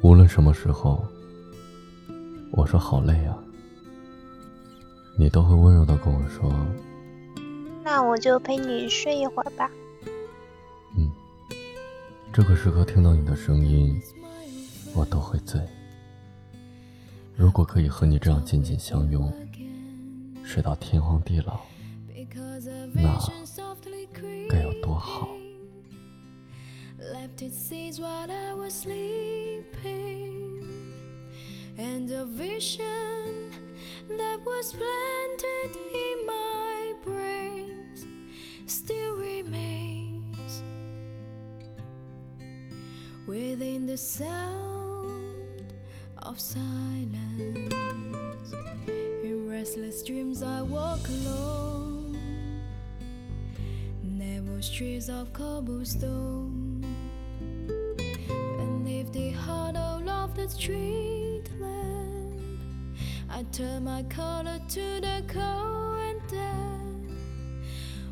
无论什么时候，我说好累啊，你都会温柔的跟我说：“那我就陪你睡一会儿吧。”嗯，这个时刻听到你的声音，我都会醉。如果可以和你这样紧紧相拥，睡到天荒地老，那该有多好。Left its seeds while I was sleeping, and a vision that was planted in my brain still remains. Within the sound of silence. In restless dreams, I walk alone, narrow streets of cobblestone the street lamp. I turn my collar to the cold and damp.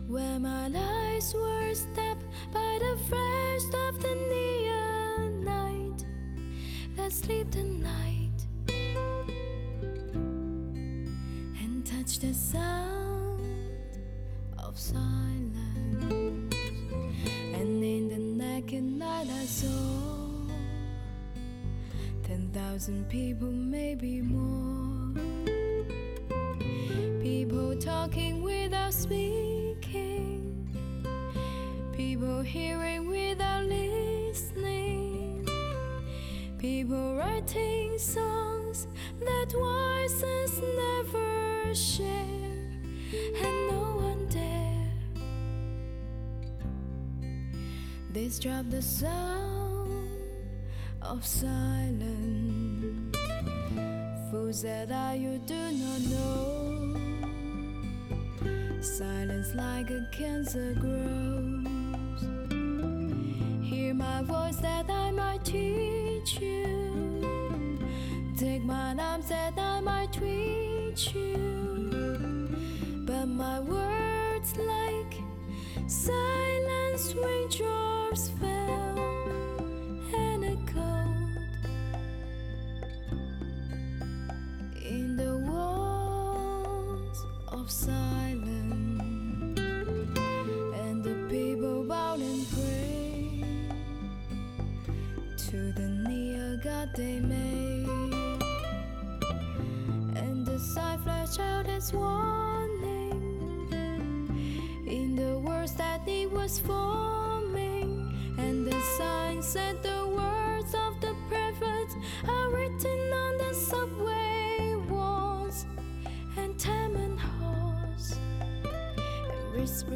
Where my lies were stabbed by the flash of the neon night that sleep the night and touch the sound of silence. And in the naked night I saw thousand people, maybe more. People talking without speaking. People hearing without listening. People writing songs that voices never share. And no one dare. They drop the sound of silence. Fools that I you do not know. Silence like a cancer grows. Hear my voice that I might teach you. Take my arms that I might reach you. But my words like silence raindrops fell. Of silence, and the people bowed and prayed to the near God they made, and the sign flashed out its warning in the words that it was forming, and the sign said whisper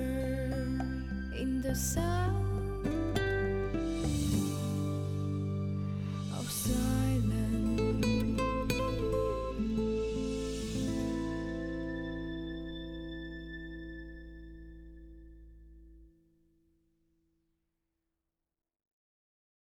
in the sound